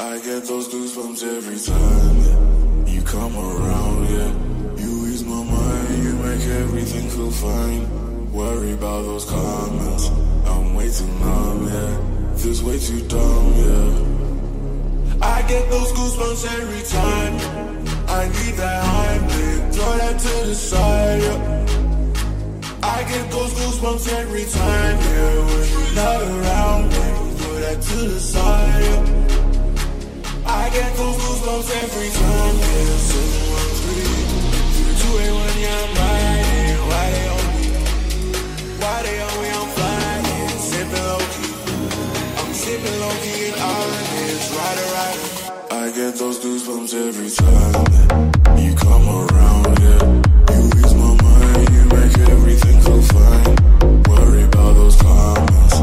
I get those goosebumps every time you come around, yeah. You ease my mind, you make everything feel fine. Worry about those comments, I'm way too numb, yeah. This way too dumb, yeah. I get those goosebumps every time. I need that Heimlich, throw that to the side, yeah. I get those goosebumps every time, yeah. When you're not around me, throw that to the side, yeah. I get those goosebumps every time, yeah. I'm riding. Why they on me? Why they on me? I'm flying, sipping low key. I'm sipping low key honest, rider, rider. I get those goosebumps every time you come around, yeah. You ease my mind, you make everything feel fine. Worry about those comments,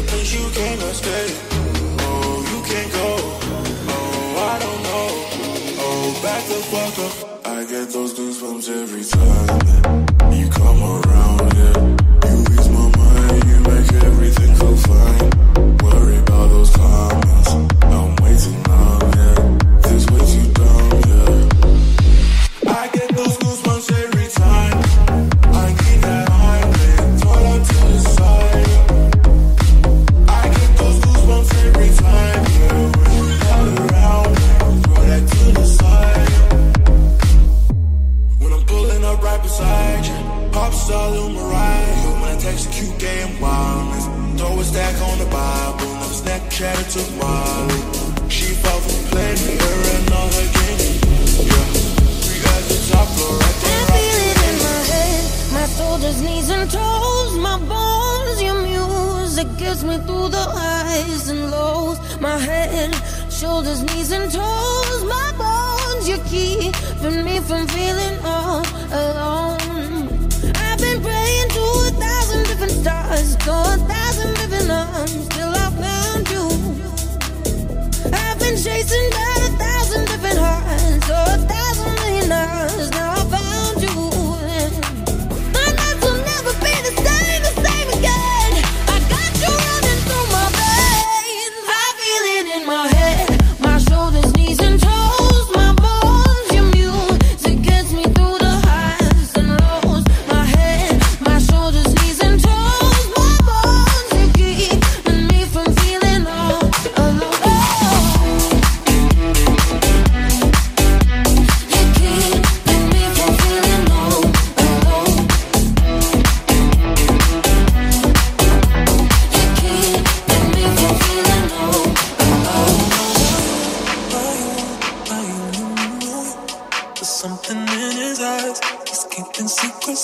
a place, you cannot stay. Oh, you can't go. Oh, I don't know. Oh, back the fuck up. I get those goosebumps every time music gets me through the highs and lows. My head, shoulders, knees and toes, my bones. You keeping me from feeling all alone. I've been praying to a thousand different stars, to a thousand different arms, till I found you. I've been chasing down a thousand different hearts, so a thousand million hours. Now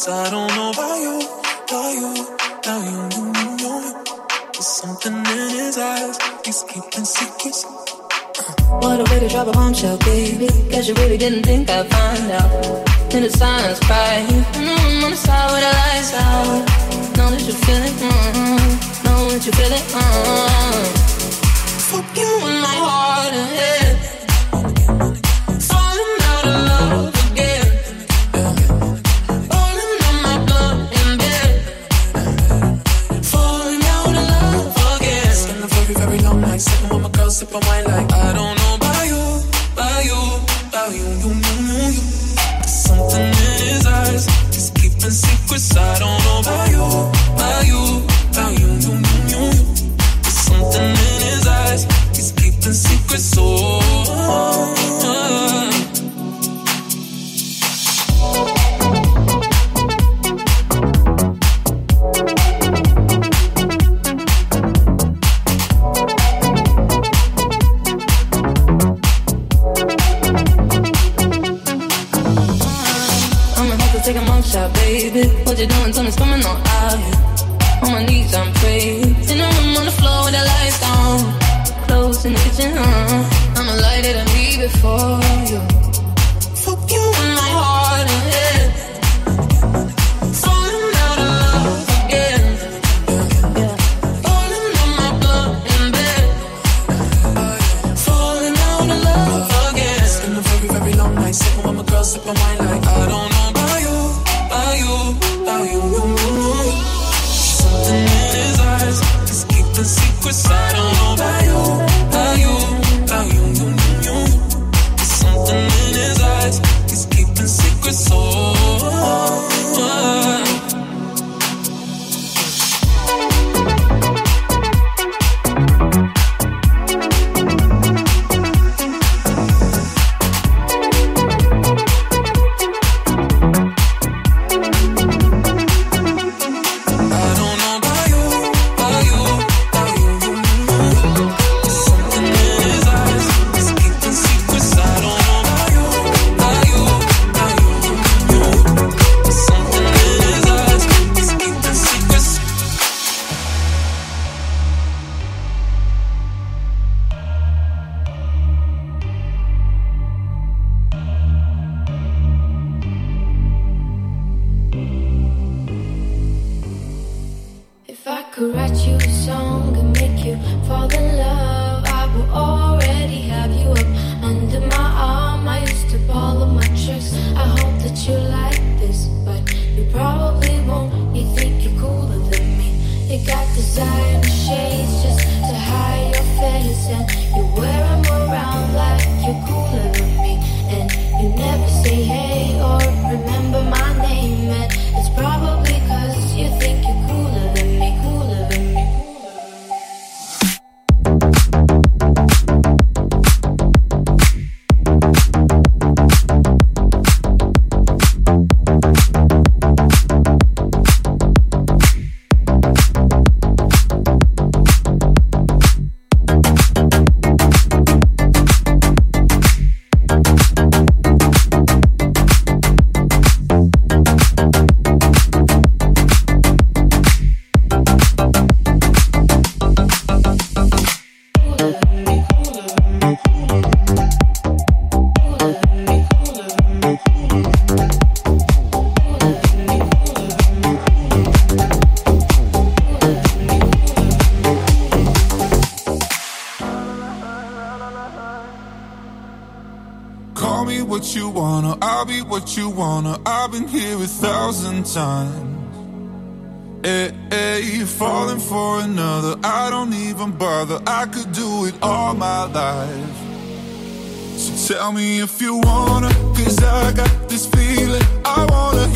secrets. I don't know about you, about you, about you, you, you, you. There's something in his eyes. He's keeping secrets. What a way to drop a bombshell, baby. Guess you really didn't think I'd find out. In the silence, cry. Mm, on the side with the lights out. Know that you feel it. Mm, know that you feel it. Mm. Fuck you in my heart and head. My like I don't know about you, about you, about you, you, you, you, you. There's something in his eyes. He's keeping secrets. I don't know about you, times. Eh, hey, hey, you're falling for another. I don't even bother. I could do it all my life. So tell me if you wanna, cause I got this feeling. I wanna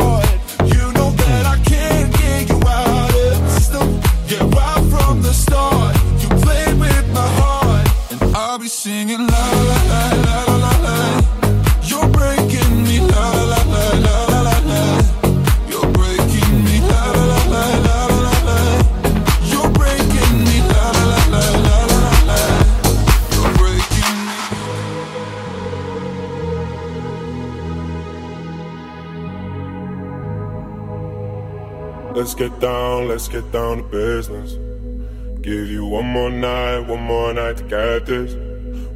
singing la la la la la la la. You're breaking me la la la la la la la. You're breaking me la la la la la la la. You're breaking me la la la la la la la. You're breaking me. Let's get down, let's get down to business. Give you one more night, one more night to get this.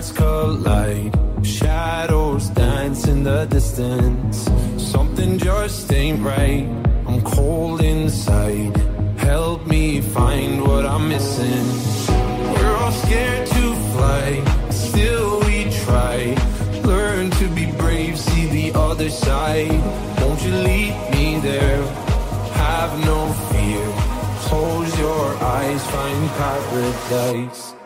Hearts collide. Shadows dance in the distance. Something just ain't right. I'm cold inside. Help me find what I'm missing. We're all scared to fly, still we try. Learn to be brave, see the other side. Won't you lead me there? Have no fear. Close your eyes, find paradise.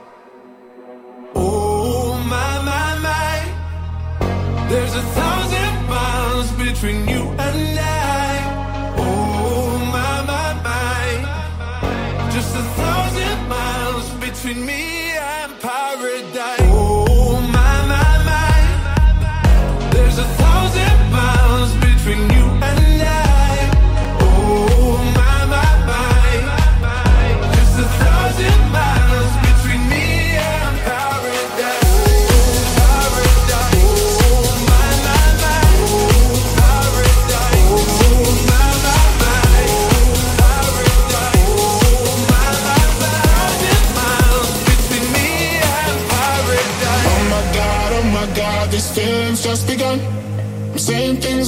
There's a thousand miles between you and I. Oh my my my, just a thousand miles between me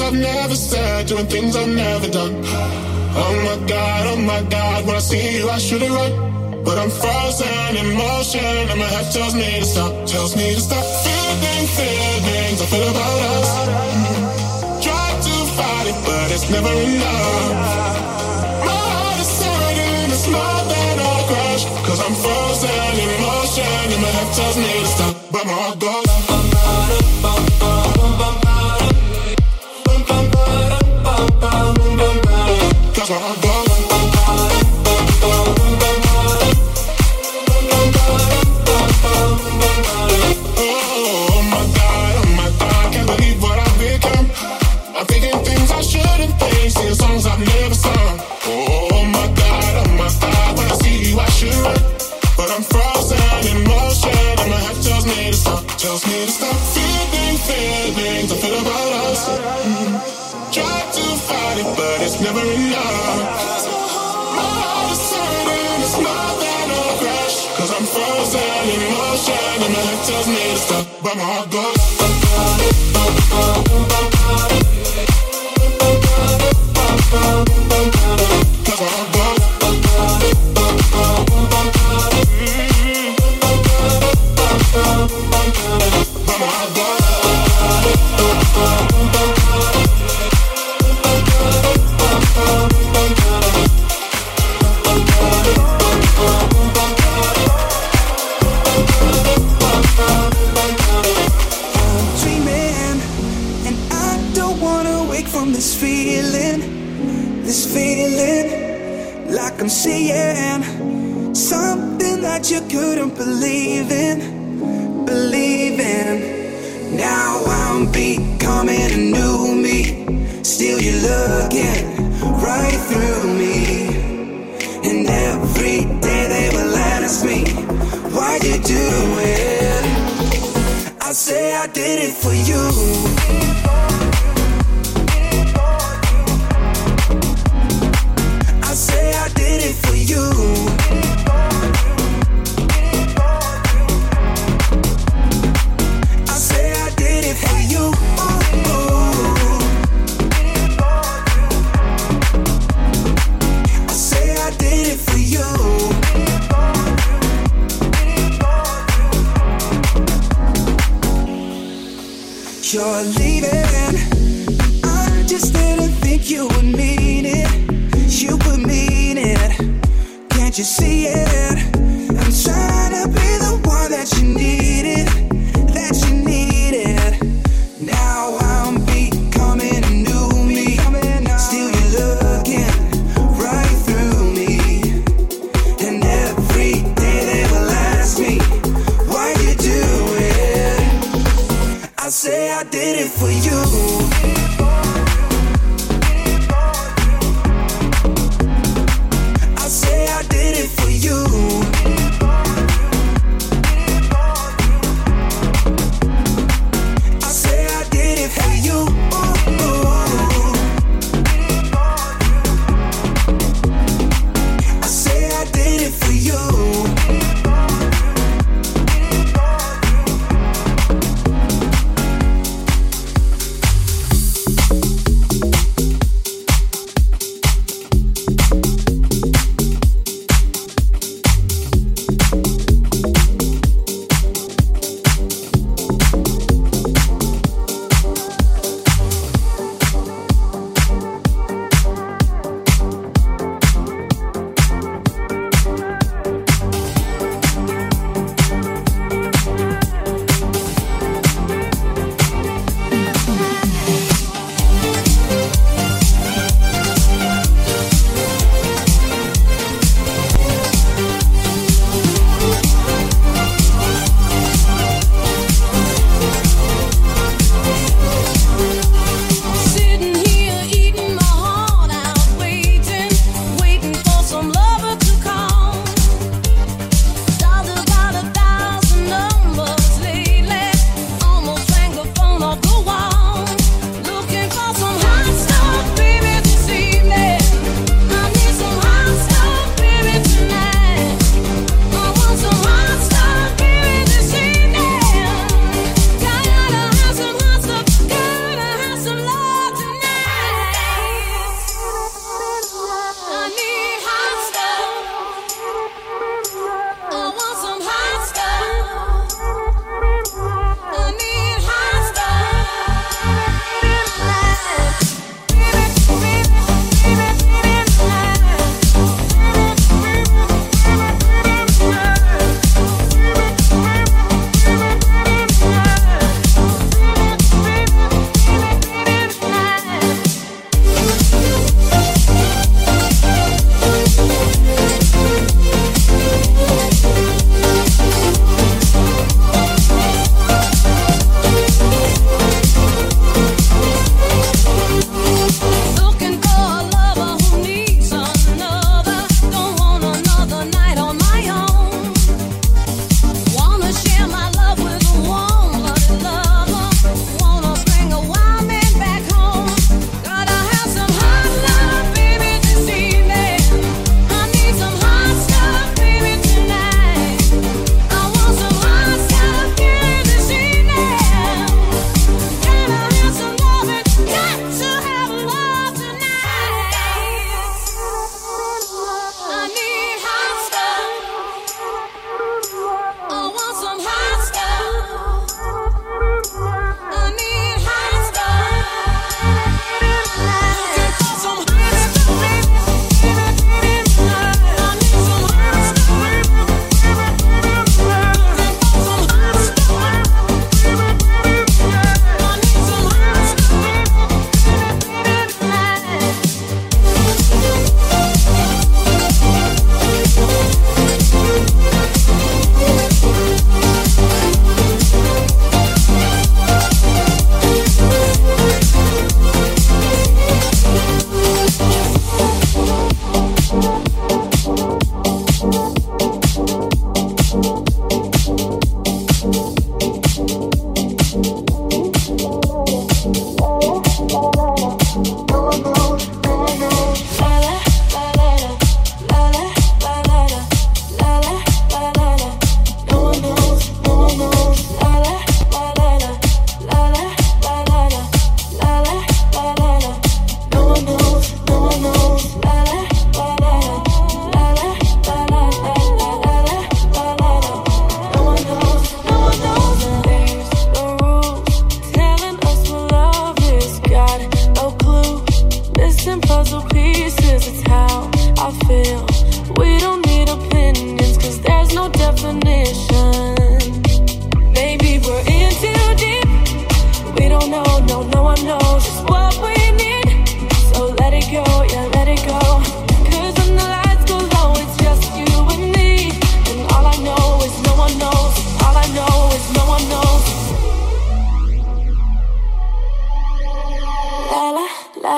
I've never said, doing things I've never done. Oh my god, oh my god, when I see you, I should have run. But I'm frozen in motion, and my head tells me to stop, tells me to stop. Feeling feelings I feel about us. Try to fight it, but it's never enough. Cause I'm frozen in motion, and my head tells me to stop, but my heart goes. Cause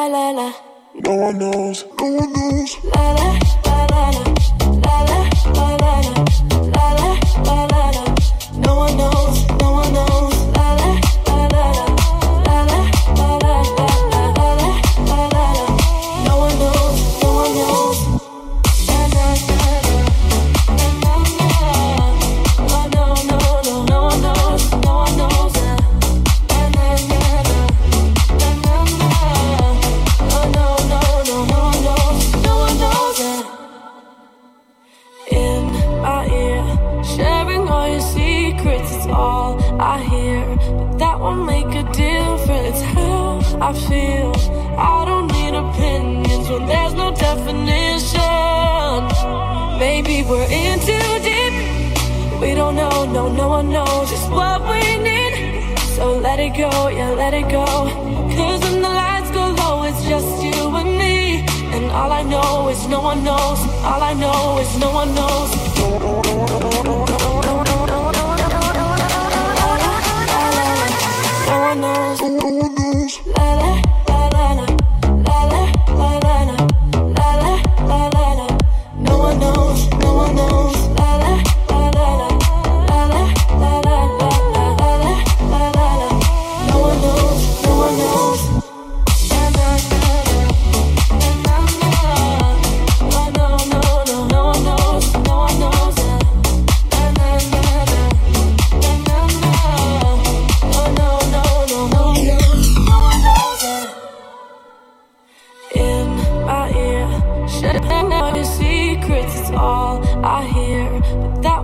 la la. No one knows, no one knows. La la la la la la la la la. what we need. So let it go, yeah, let it go. Cause when the lights go low, it's just you and me. And all I know is no one knows. All I know is no one knows. No one knows.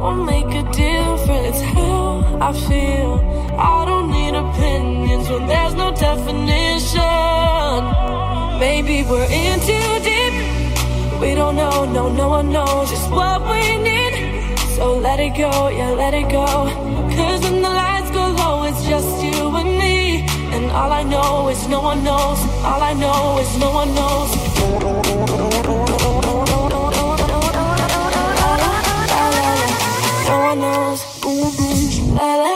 won't make a difference how I feel. I don't need opinions when there's no definition. Maybe we're in too deep. We don't know, no, no one knows just what we need. So let it go, yeah, let it go. Cause when the lights go low, it's just you and me. And all I know is no one knows. All I know is no one knows. No one knows. No one knows.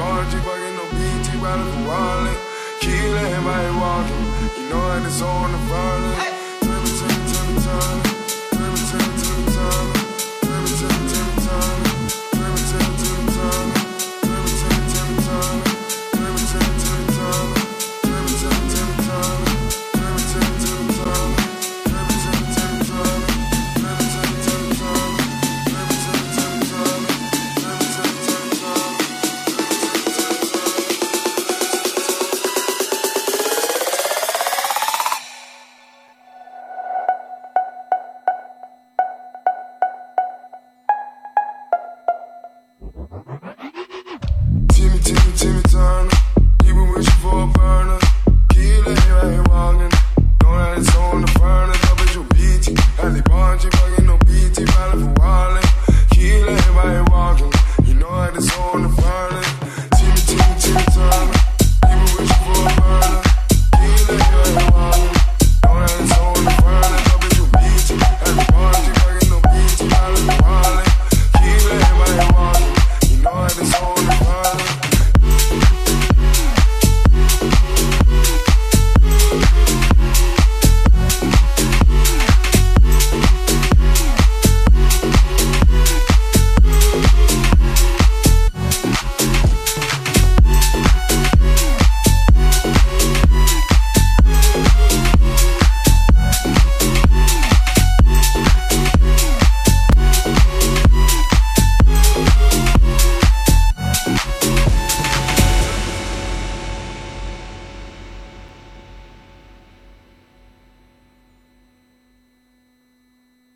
Orange, you fucking no BT, riding for wallet. Killing letting walking. You know, I just on the violence.